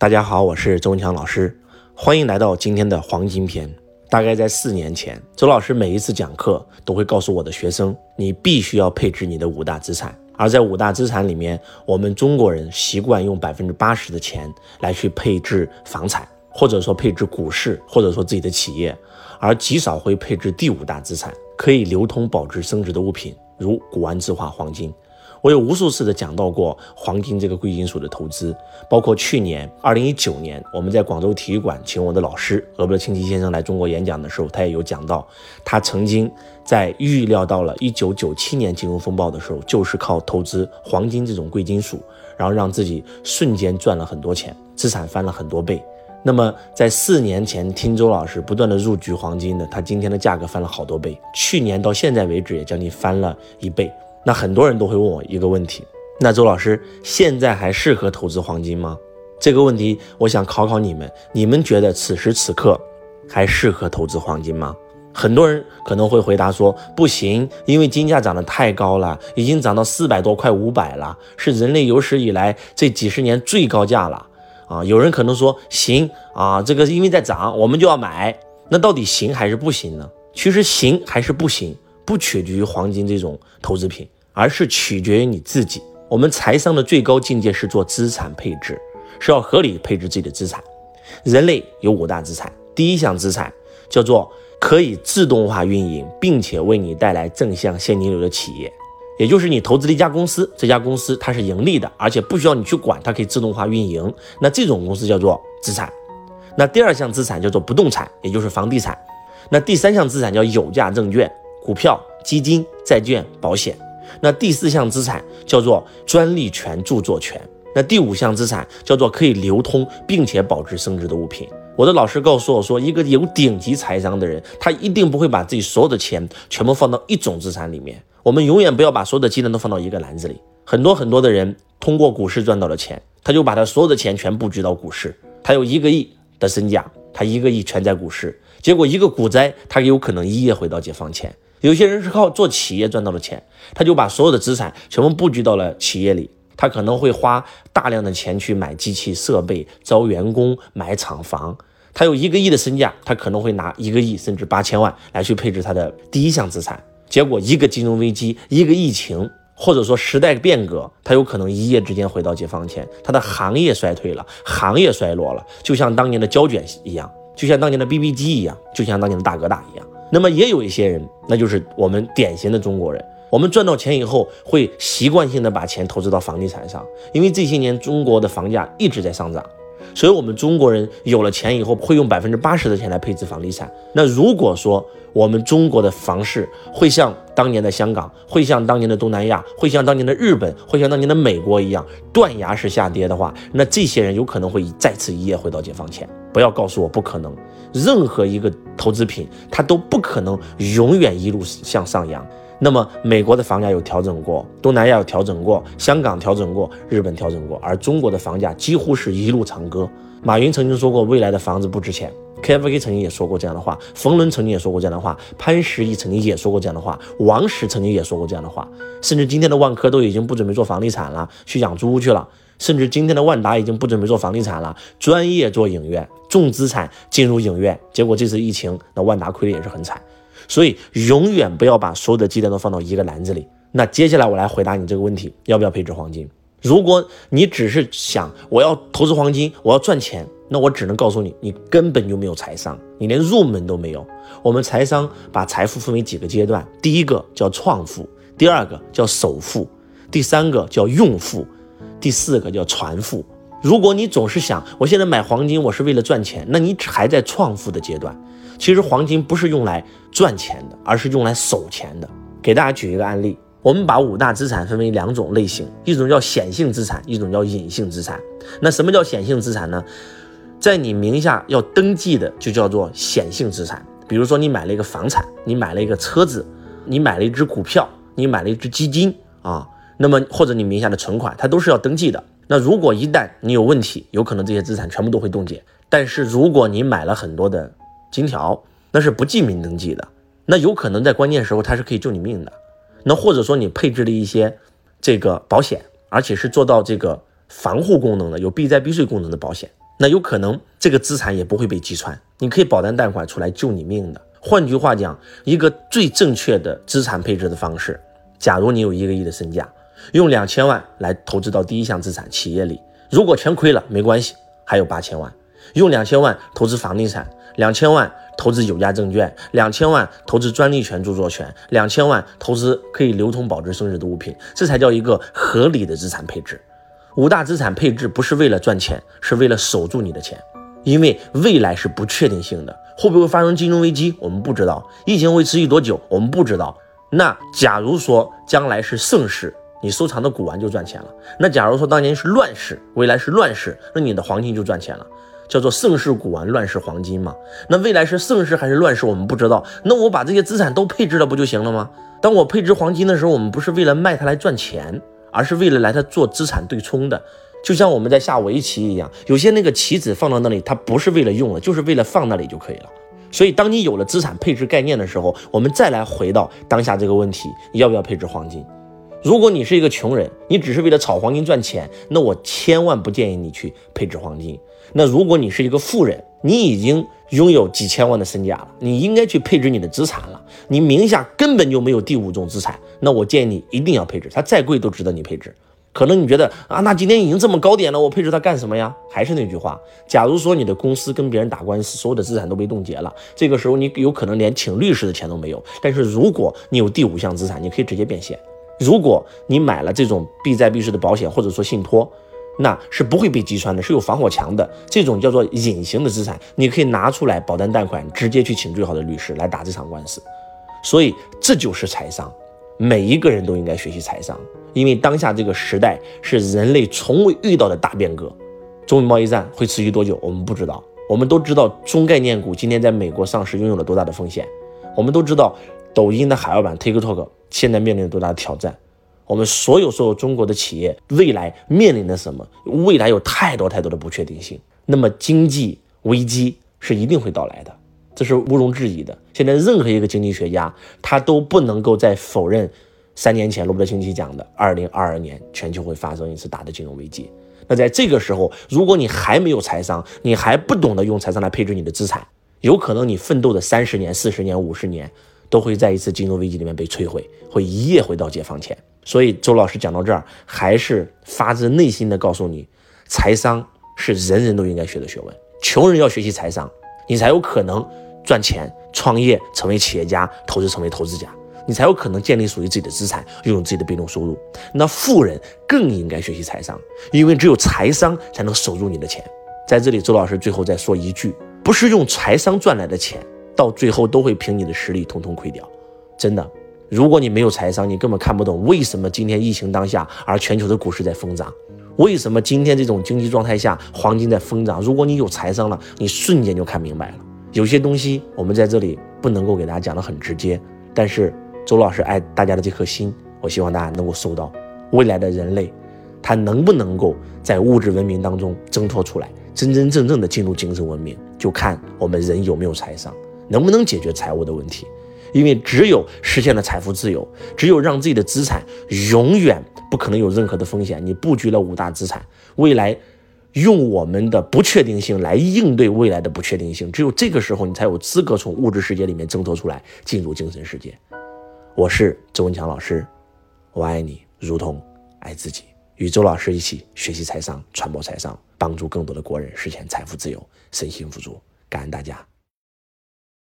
大家好，我是周文强老师，欢迎来到今天的黄金篇。大概在四年前，周老师每一次讲课都会告诉我的学生，你必须要配置你的五大资产。而在五大资产里面，我们中国人习惯用百分之八十的钱来去配置房产，或者说配置股市，或者说自己的企业，而极少会配置第五大资产，可以流通、保值、升值的物品，如古玩字画、黄金。我有无数次的讲到过黄金这个贵金属的投资，包括去年二零一九年我们在广州体育馆请我的老师俄伯清奇先生来中国演讲的时候，他也有讲到，他曾经在预料到了一九九七年金融风暴的时候，就是靠投资黄金这种贵金属，然后让自己瞬间赚了很多钱，资产翻了很多倍。那么在四年前听周老师不断的入局黄金的，他今天的价格翻了好多倍，去年到现在为止也将近翻了一倍。那很多人都会问我一个问题，那周老师现在还适合投资黄金吗？这个问题我想考考你们，你们觉得此时此刻还适合投资黄金吗？很多人可能会回答说不行，因为金价涨得太高了，已经涨到四百多快五百了，是人类有史以来这几十年最高价了啊！有人可能说行啊，这个因为在涨，我们就要买。那到底行还是不行呢？其实行还是不行，不取决于黄金这种投资品。而是取决于你自己。我们财商的最高境界是做资产配置，是要合理配置自己的资产。人类有五大资产，第一项资产叫做可以自动化运营，并且为你带来正向现金流的企业，也就是你投资的一家公司，这家公司它是盈利的，而且不需要你去管，它可以自动化运营。那这种公司叫做资产。那第二项资产叫做不动产，也就是房地产。那第三项资产叫有价证券、股票、基金、债券、保险。那第四项资产叫做专利权、著作权。那第五项资产叫做可以流通并且保值升值的物品。我的老师告诉我说，一个有顶级财商的人，他一定不会把自己所有的钱全部放到一种资产里面。我们永远不要把所有的鸡蛋都放到一个篮子里。很多很多的人通过股市赚到了钱，他就把他所有的钱全布局到股市。他有一个亿的身价，他一个亿全在股市，结果一个股灾，他有可能一夜回到解放前。有些人是靠做企业赚到了钱，他就把所有的资产全部布局到了企业里，他可能会花大量的钱去买机器设备、招员工、买厂房。他有一个亿的身价，他可能会拿一个亿甚至八千万来去配置他的第一项资产。结果一个金融危机、一个疫情，或者说时代变革，他有可能一夜之间回到解放前，他的行业衰退了，行业衰落了，就像当年的胶卷一样，就像当年的 BB 机一样，就像当年的大哥大一样。那么也有一些人，那就是我们典型的中国人。我们赚到钱以后，会习惯性的把钱投资到房地产上，因为这些年中国的房价一直在上涨，所以我们中国人有了钱以后，会用百分之八十的钱来配置房地产。那如果说我们中国的房市会像当年的香港，会像当年的东南亚，会像当年的日本，会像当年的美国一样断崖式下跌的话，那这些人有可能会再次一夜回到解放前。不要告诉我不可能，任何一个投资品它都不可能永远一路向上扬。那么美国的房价有调整过，东南亚有调整过，香港调整过，日本调整过，而中国的房价几乎是一路长歌。马云曾经说过，未来的房子不值钱。KFK 曾经也说过这样的话，冯仑曾经也说过这样的话，潘石屹曾经也说过这样的话，王石曾经也说过这样的话，甚至今天的万科都已经不准备做房地产了，去养猪去了。甚至今天的万达已经不准备做房地产了，专业做影院，重资产进入影院。结果这次疫情，那万达亏的也是很惨。所以永远不要把所有的鸡蛋都放到一个篮子里。那接下来我来回答你这个问题：要不要配置黄金？如果你只是想我要投资黄金，我要赚钱，那我只能告诉你，你根本就没有财商，你连入门都没有。我们财商把财富分为几个阶段，第一个叫创富，第二个叫首富，第三个叫用富。第四个叫传富。如果你总是想我现在买黄金，我是为了赚钱，那你还在创富的阶段。其实黄金不是用来赚钱的，而是用来守钱的。给大家举一个案例，我们把五大资产分为两种类型，一种叫显性资产，一种叫隐性资产。那什么叫显性资产呢？在你名下要登记的就叫做显性资产。比如说你买了一个房产，你买了一个车子，你买了一只股票，你买了一只基金啊。那么或者你名下的存款，它都是要登记的。那如果一旦你有问题，有可能这些资产全部都会冻结。但是如果你买了很多的金条，那是不记名登记的，那有可能在关键时候它是可以救你命的。那或者说你配置了一些这个保险，而且是做到这个防护功能的，有避灾避税功能的保险，那有可能这个资产也不会被击穿，你可以保单贷款出来救你命的。换句话讲，一个最正确的资产配置的方式，假如你有一个亿的身价，用两千万来投资到第一项资产企业里，如果全亏了没关系，还有八千万，用两千万投资房地产，两千万投资有价证券，两千万投资专利权著作权，两千万投资可以流通保值升值的物品，这才叫一个合理的资产配置。五大资产配置不是为了赚钱，是为了守住你的钱，因为未来是不确定性的，会不会发生金融危机，我们不知道；疫情会持续多久，我们不知道。那假如说将来是盛世，你收藏的古玩就赚钱了；那假如说当年是乱世，未来是乱世，那你的黄金就赚钱了，叫做盛世古玩，乱世黄金嘛。那未来是盛世还是乱世，我们不知道。那我把这些资产都配置了不就行了吗？当我配置黄金的时候，我们不是为了卖它来赚钱。而是为了来它做资产对冲的，就像我们在下围棋一样，有些那个棋子放到那里，它不是为了用了，就是为了放那里就可以了。所以，当你有了资产配置概念的时候，我们再来回到当下这个问题，你要不要配置黄金？如果你是一个穷人，你只是为了炒黄金赚钱，那我千万不建议你去配置黄金。那如果你是一个富人，你已经拥有几千万的身价了，你应该去配置你的资产了。你名下根本就没有第五种资产，那我建议你一定要配置，它再贵都值得你配置。可能你觉得啊，那今天已经这么高点了，我配置它干什么呀？还是那句话，假如说你的公司跟别人打官司，所有的资产都被冻结了，这个时候你有可能连请律师的钱都没有。但是如果你有第五项资产，你可以直接变现。如果你买了这种必债必失的保险，或者说信托。那是不会被击穿的，是有防火墙的。这种叫做隐形的资产，你可以拿出来保单贷款，直接去请最好的律师来打这场官司。所以这就是财商，每一个人都应该学习财商，因为当下这个时代是人类从未遇到的大变革。中美贸易战会持续多久？我们不知道。我们都知道中概念股今天在美国上市拥有了多大的风险。我们都知道抖音的海外版 TikTok 现在面临多大的挑战。我们所有所有中国的企业未来面临的什么？未来有太多太多的不确定性。那么经济危机是一定会到来的，这是毋庸置疑的。现在任何一个经济学家他都不能够再否认三年前罗伯特清崎讲的，二零二二年全球会发生一次大的金融危机。那在这个时候，如果你还没有财商，你还不懂得用财商来配置你的资产，有可能你奋斗的三十年、四十年、五十年都会在一次金融危机里面被摧毁，会一夜回到解放前。所以，周老师讲到这儿，还是发自内心的告诉你，财商是人人都应该学的学问。穷人要学习财商，你才有可能赚钱、创业、成为企业家、投资成为投资家，你才有可能建立属于自己的资产，拥有自己的被动收入。那富人更应该学习财商，因为只有财商才能守住你的钱。在这里，周老师最后再说一句：不是用财商赚来的钱，到最后都会凭你的实力通通亏掉，真的。如果你没有财商，你根本看不懂为什么今天疫情当下，而全球的股市在疯涨，为什么今天这种经济状态下，黄金在疯涨。如果你有财商了，你瞬间就看明白了。有些东西我们在这里不能够给大家讲得很直接，但是周老师爱大家的这颗心，我希望大家能够收到。未来的人类，他能不能够在物质文明当中挣脱出来，真真正正的进入精神文明，就看我们人有没有财商，能不能解决财务的问题。因为只有实现了财富自由，只有让自己的资产永远不可能有任何的风险。你布局了五大资产，未来用我们的不确定性来应对未来的不确定性，只有这个时候，你才有资格从物质世界里面挣脱出来，进入精神世界。我是周文强老师，我爱你如同爱自己。与周老师一起学习财商，传播财商，帮助更多的国人实现财富自由，身心富足。感恩大家。